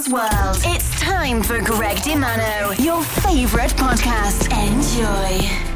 dance world. It's time for Greg DiMano, your favorite podcast. Enjoy.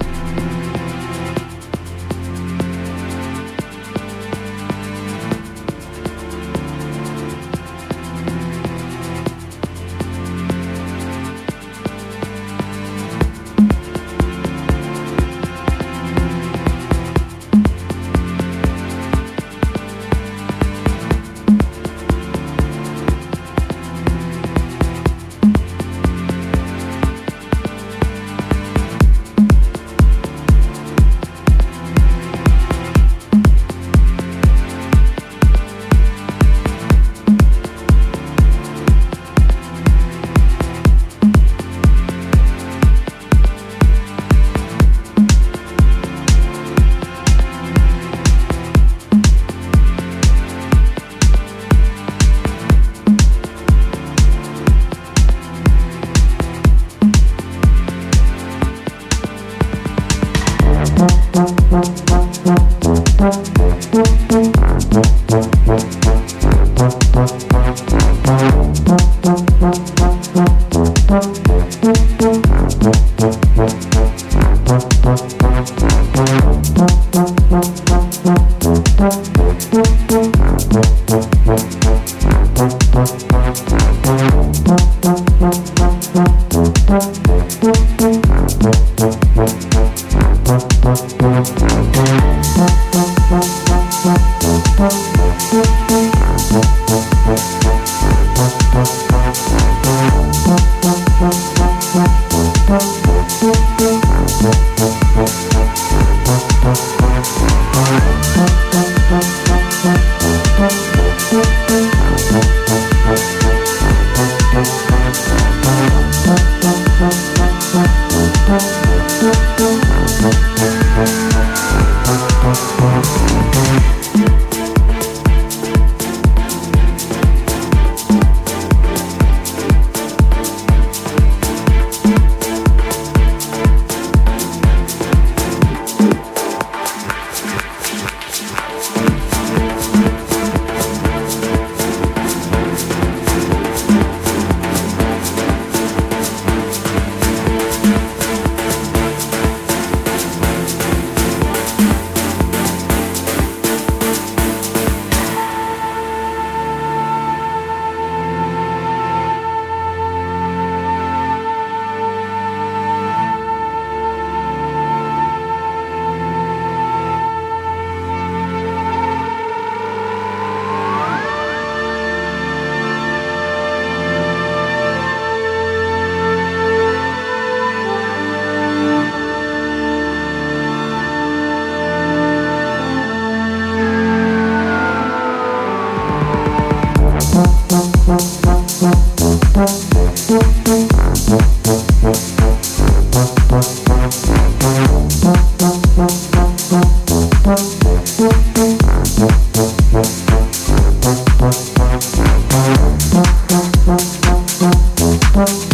Thank.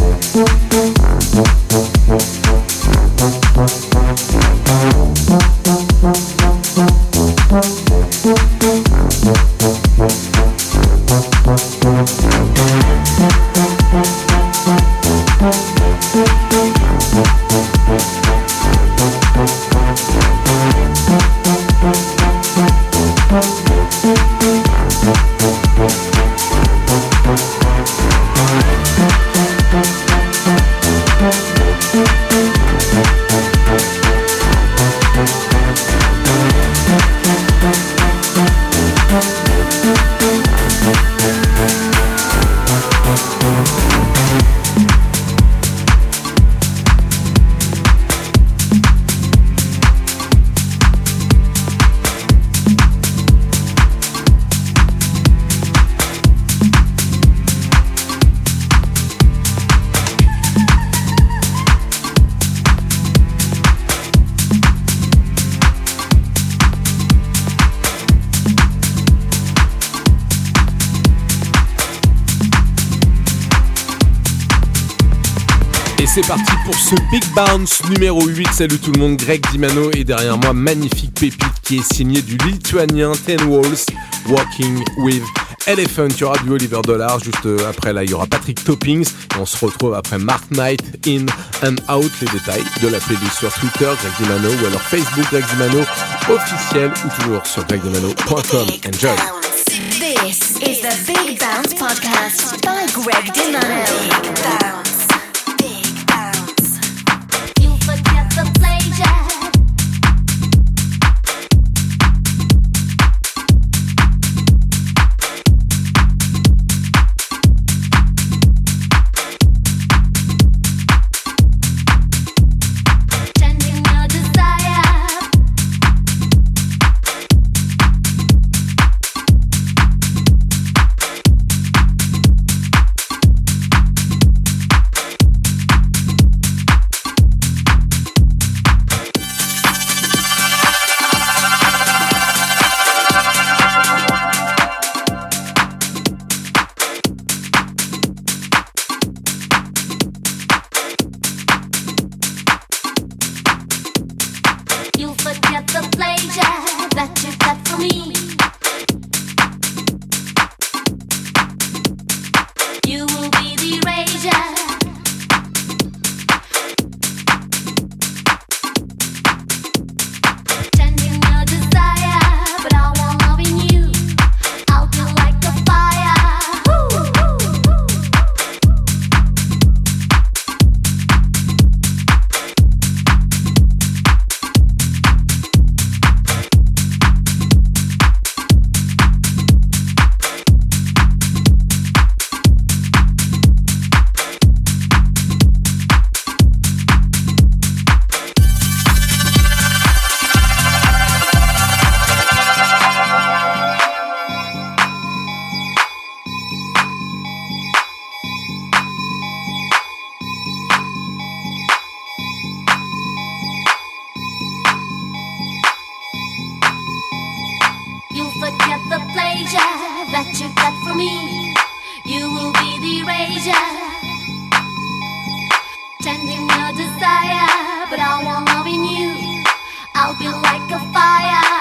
Ce Big Bounce numéro 8. Salut tout le monde, Greg Dimano et derrière moi, magnifique pépite qui est signé du lituanien Ten Walls, Walking with Elephant, il y aura du Oliver Dollar. Juste euh, après, là, il y aura Patrick Toppings. on se retrouve après Mark Knight, In and Out. Les détails de la playlist sur Twitter, Greg Dimano, ou alors Facebook, Greg Dimano officiel, ou toujours sur gregdimano.com. Enjoy! This is the Big Bounce Podcast by Greg Dimano. pleasure that you got for me. You will be the erasure, tending your desire, but I want love in you. I'll be like a fire.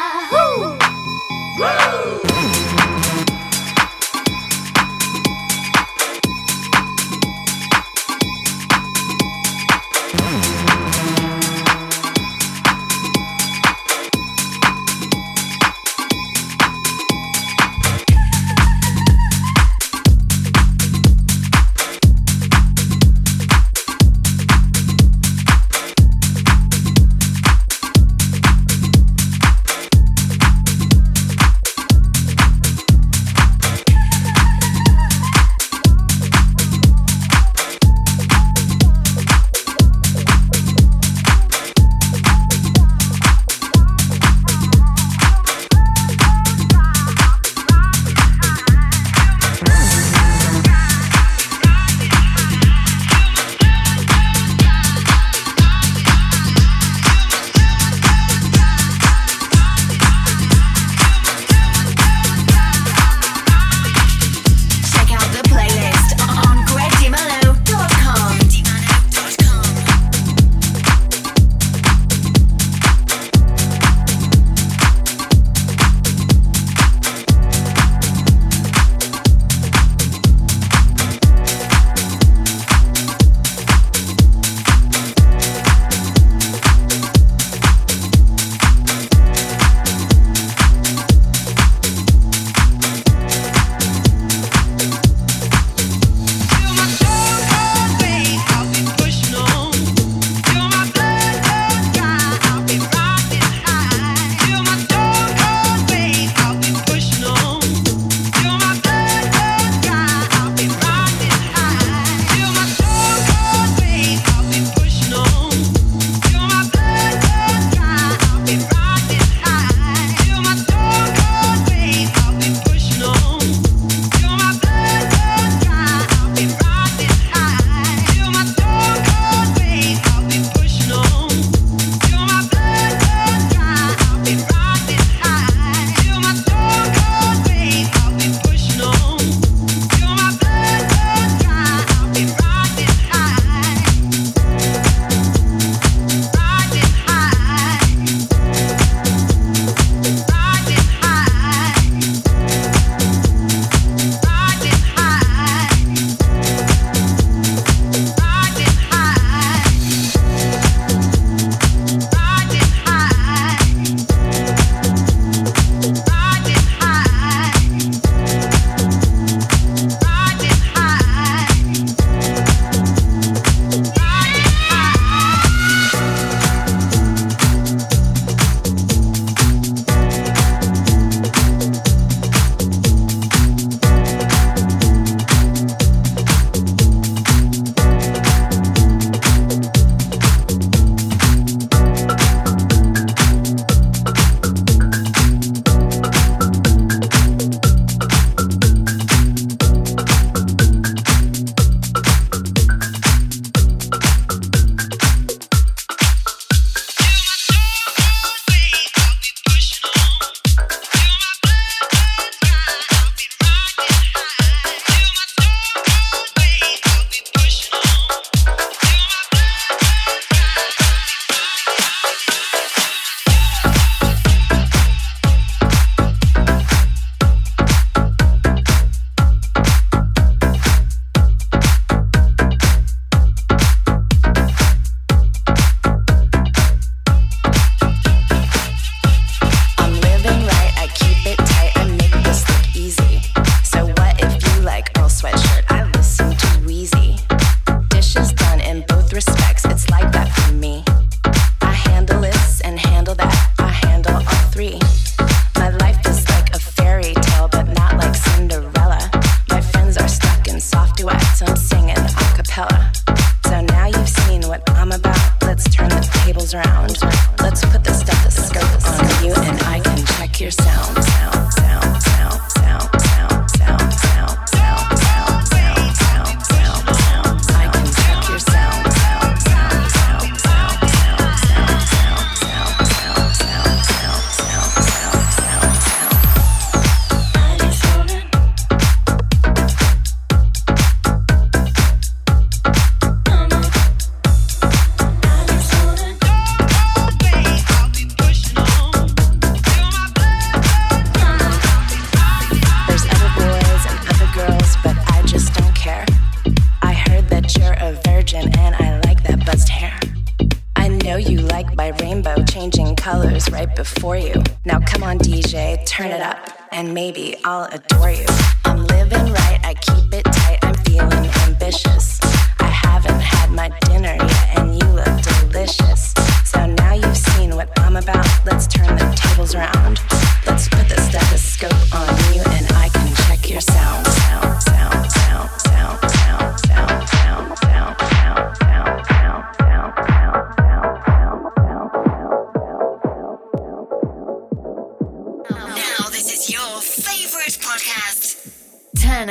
You. Now come on, DJ, turn it up, and maybe I'll adore you. I'm living right, I keep it tight, I'm feeling ambitious. I haven't had my dinner yet, and you look delicious. So now you've seen what I'm about, let's turn the tables around.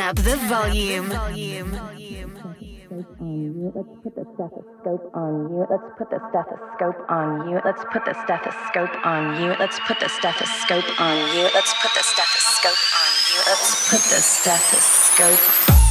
Up the volume. Let's put the stethoscope on you. Let's put the stethoscope on you. Let's put the stethoscope on you. Let's put the stethoscope on you. Let's put the stethoscope on you. Let's put the stethoscope.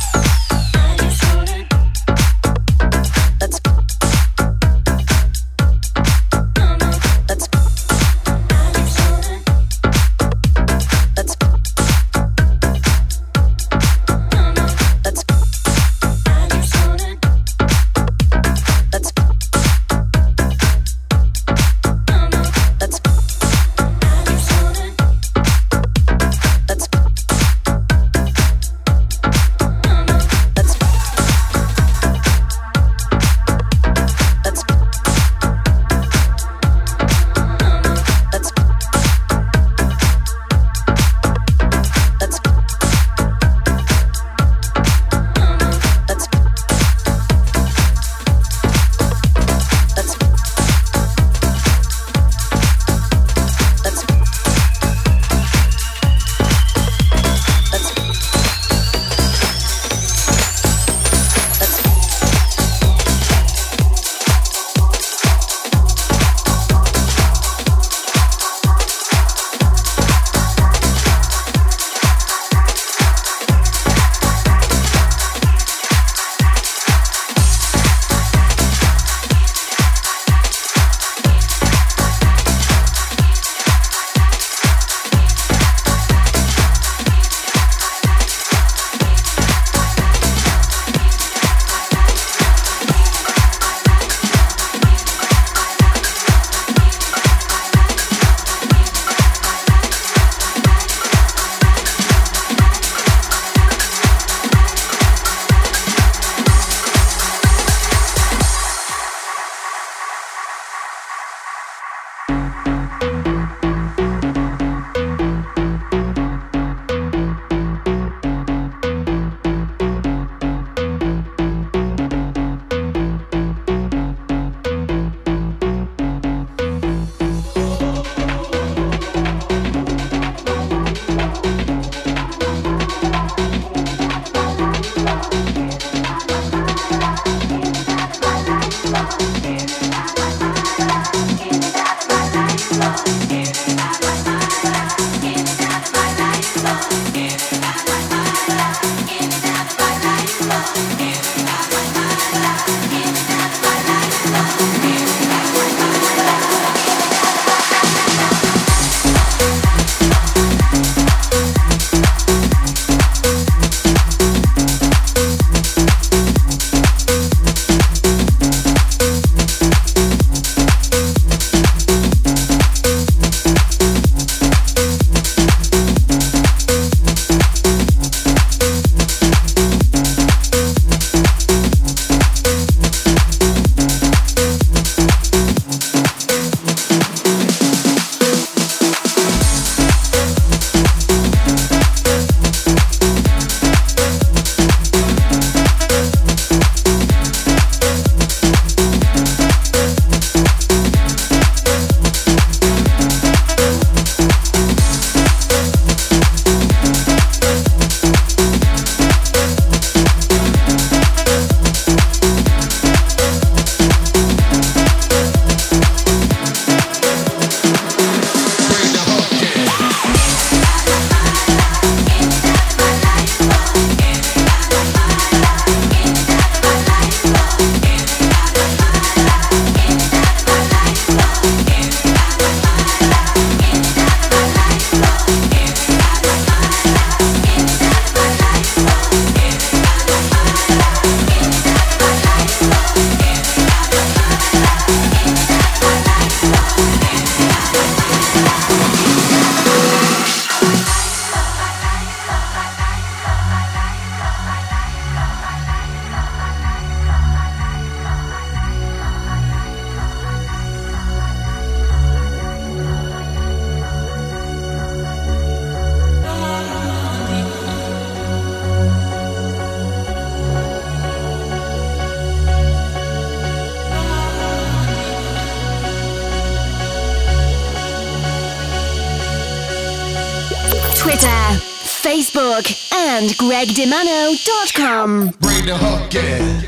Facebook, and gregdemano.com. Bring the.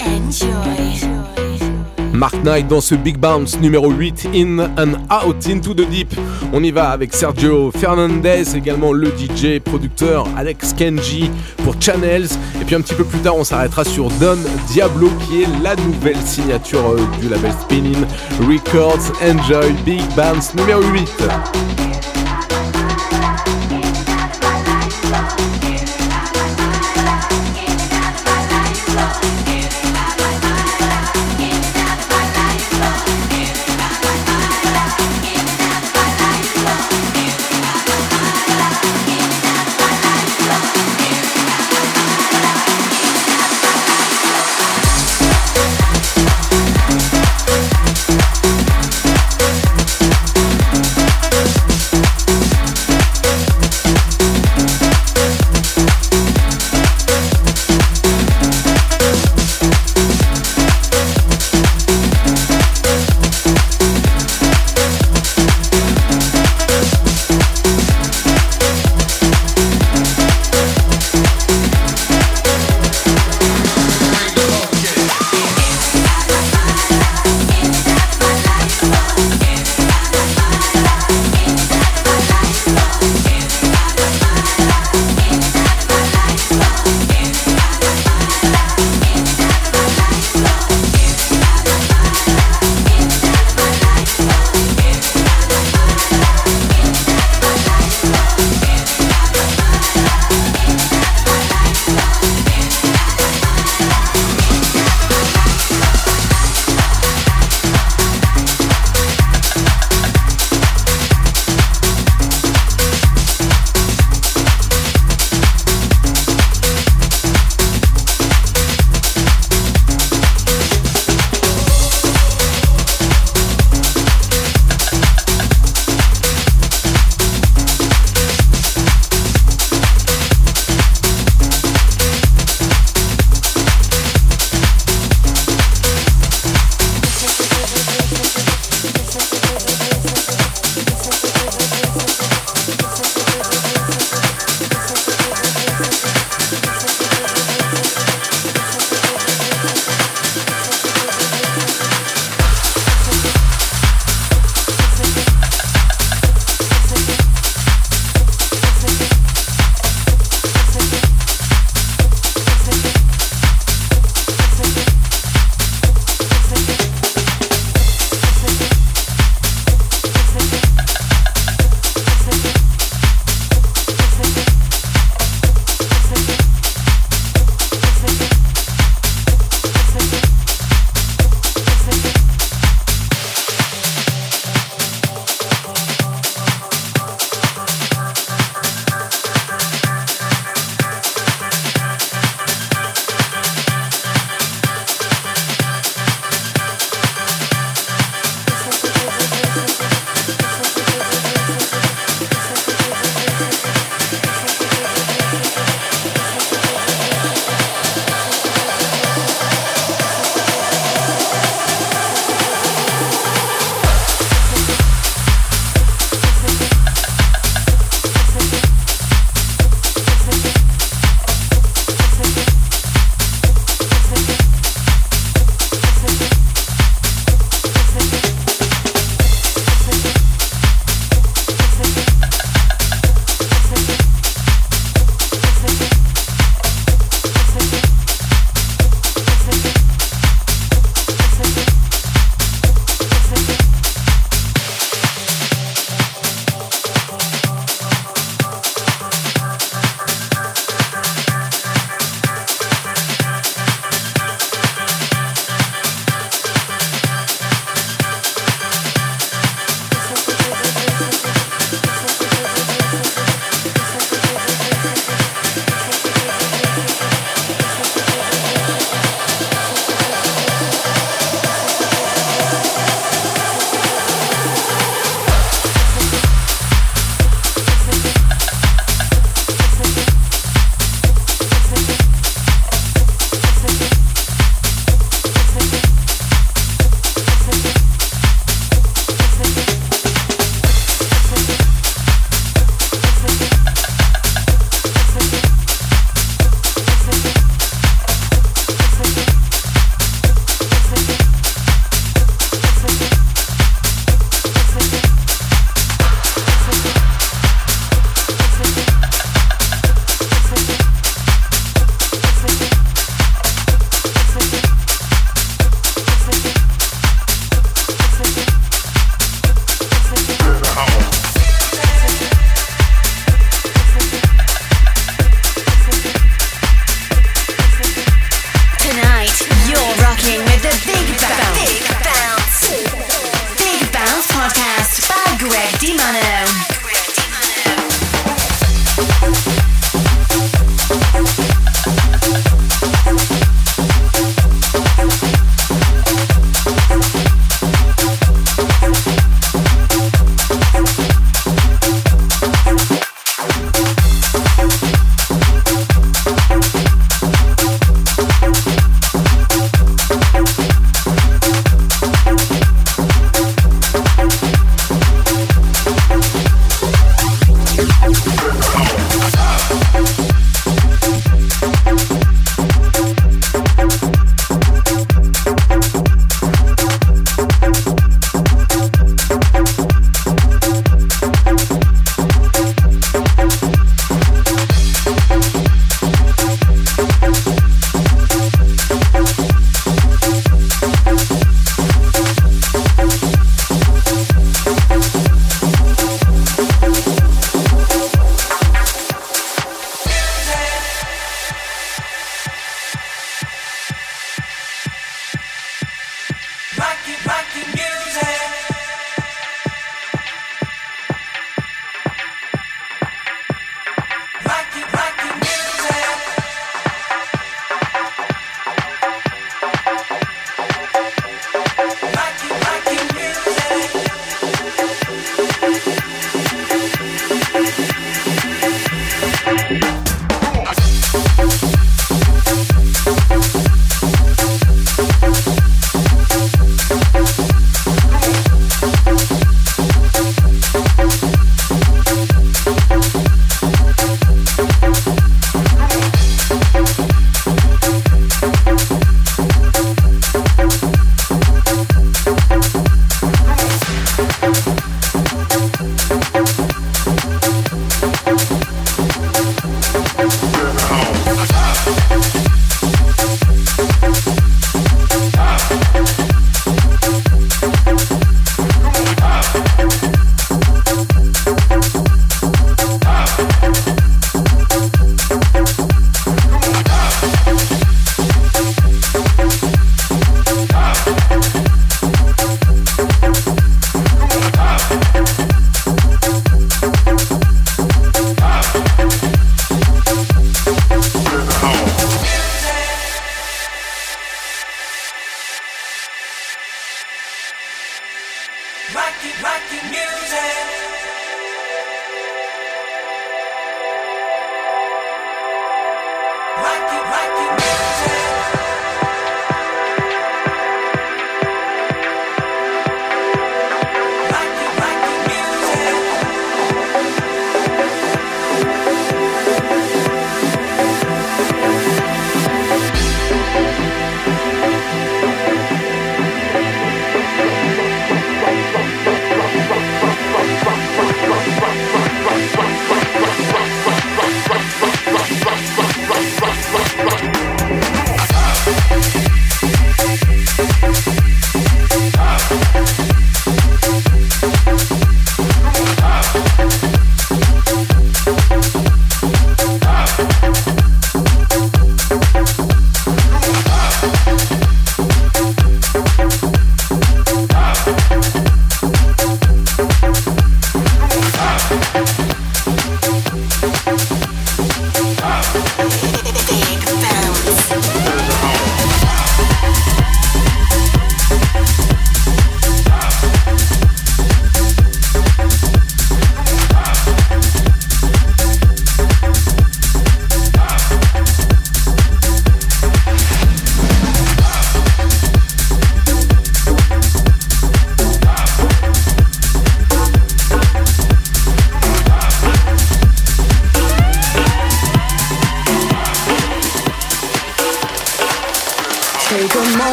Enjoy. Mark Knight dans ce Big Bounce numéro 8, In and Out, Into the Deep. On y va avec Sergio Fernandez, également le DJ, producteur Alex Kenji pour Channels. Et puis un petit peu plus tard, on s'arrêtera sur Don Diablo, qui est la nouvelle signature euh, du label Spinning Records. Enjoy Big Bounce numéro 8.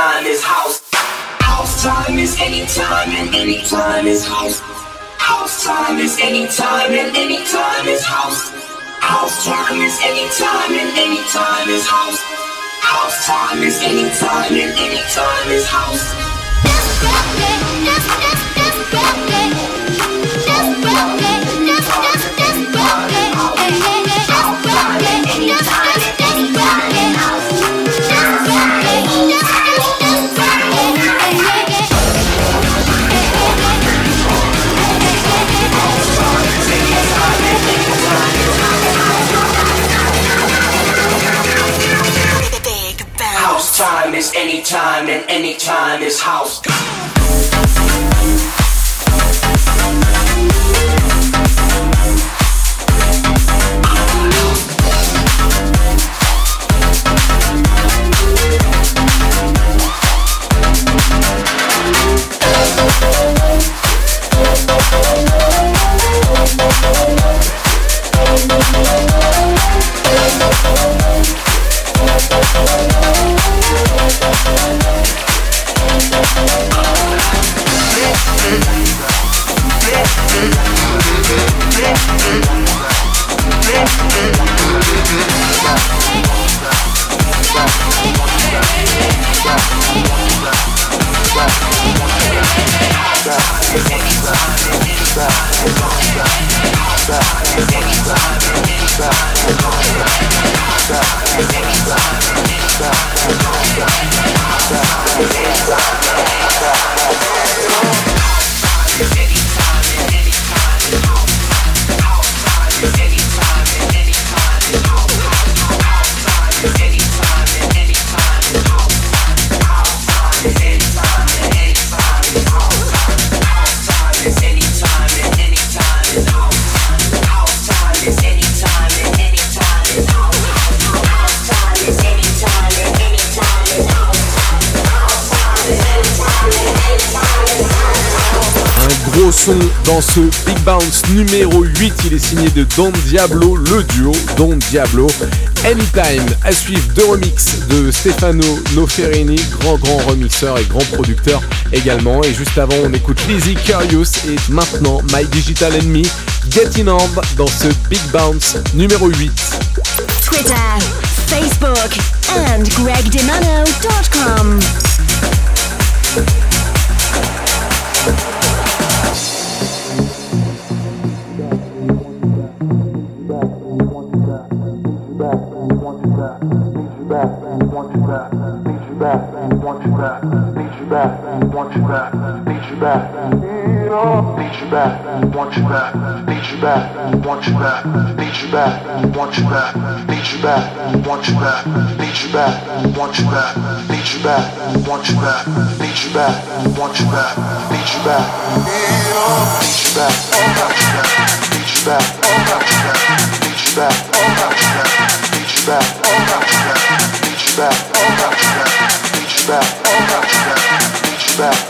time is house. House time is any time and any time is house. House time is any time and any time is house. House time is any time and any time is house. House time is any time and any time is house. That's, that's, that's, that's, that's, that's, that's. is anytime, and anytime is house. Yeah. Yeah. Dans ce Big Bounce numéro 8. Il est signé de Don Diablo, le duo Don Diablo. Anytime, à suivre deux remix de Stefano Noferini, grand grand remixeur et grand producteur également. Et juste avant, on écoute Lizzie Curious et maintenant My Digital Enemy, Getting On dans ce Big Bounce numéro 8. Twitter, Facebook and gregdemano.com. back, need you back, want you back, need you back, need you back, want you back, need you back, want you back, need you back, want you back, need you back, want you back, need you back, want you back, need you back, want you back, need you back, want you back, need you back, need you back, want you back, need you back, want you back, need you back, want you back, need you back, want you back, need you back, want you back, need you back back. you back.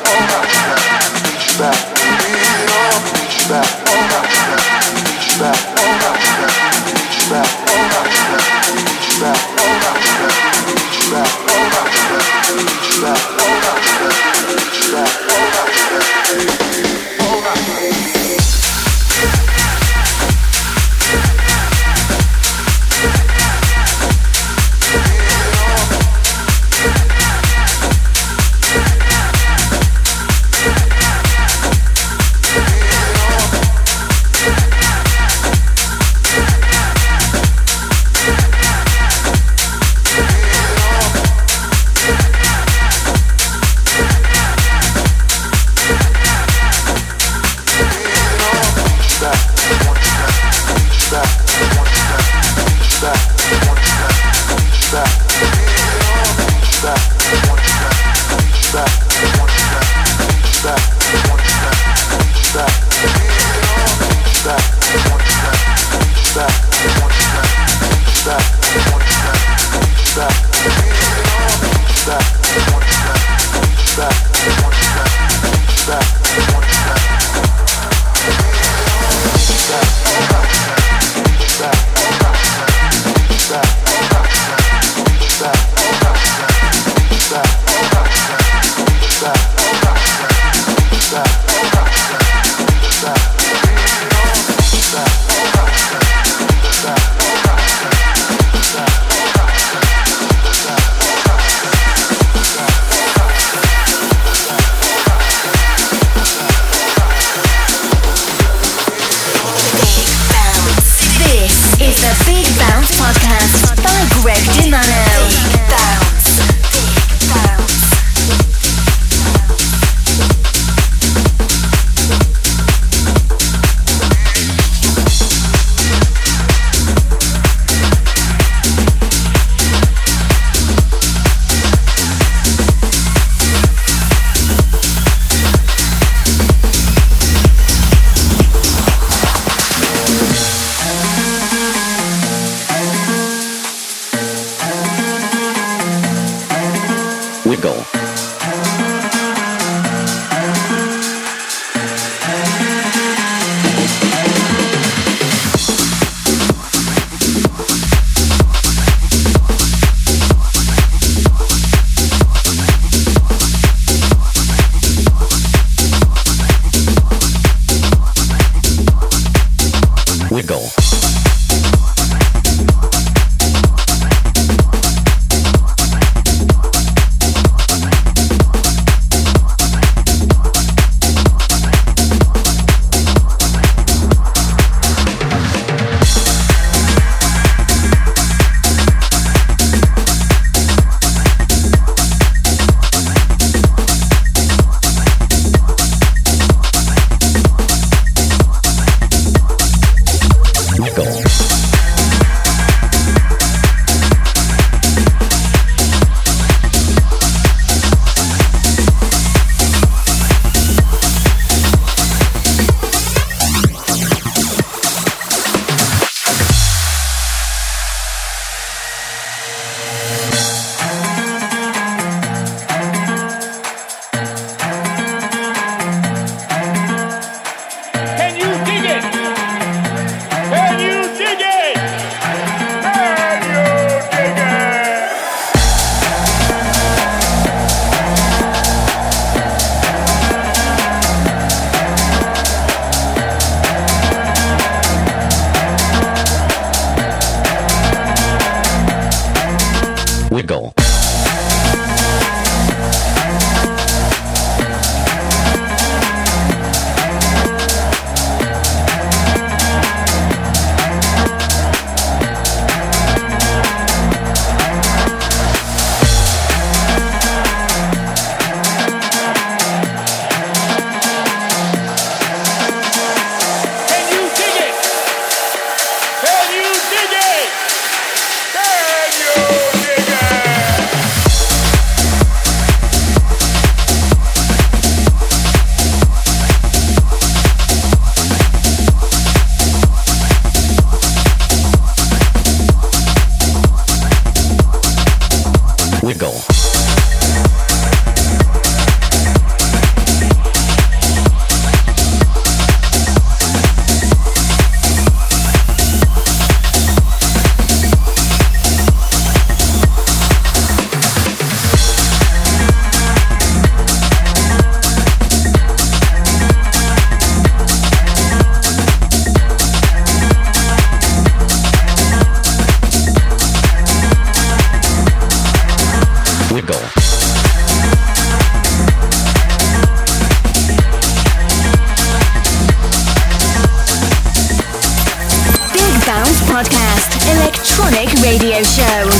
show.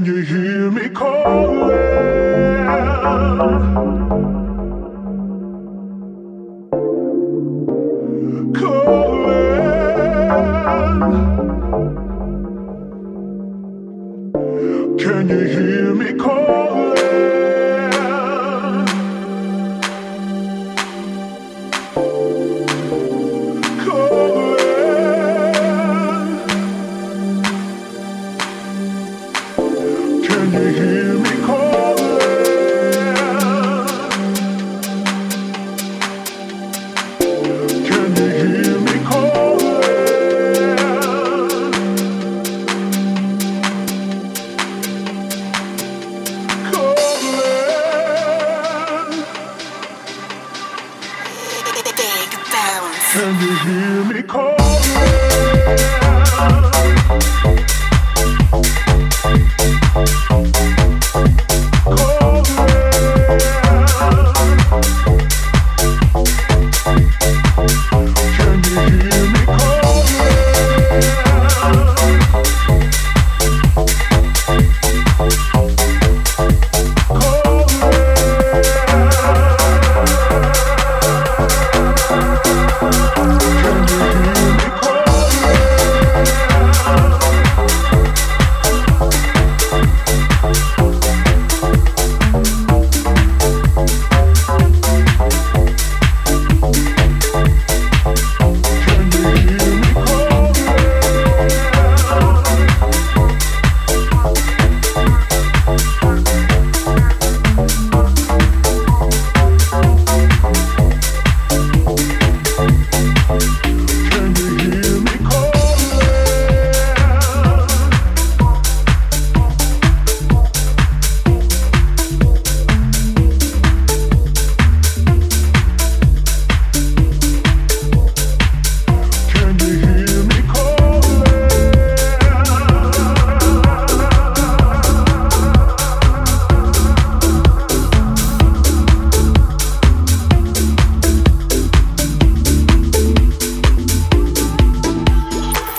Can you hear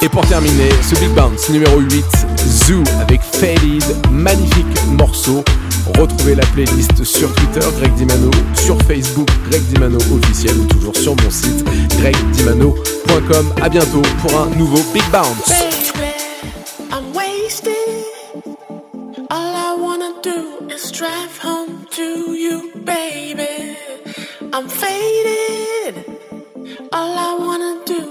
Et pour terminer, ce Big Bounce numéro 8, Zoo avec Faded, magnifique morceau. Retrouvez la playlist sur Twitter, Greg Dimano, sur Facebook, Greg Dimano officiel ou toujours sur mon site, gregdimano.com. À bientôt pour un nouveau Big Bounce. Baby, I'm. All I wanna do is drive home to you, baby. I'm faded. All I wanna do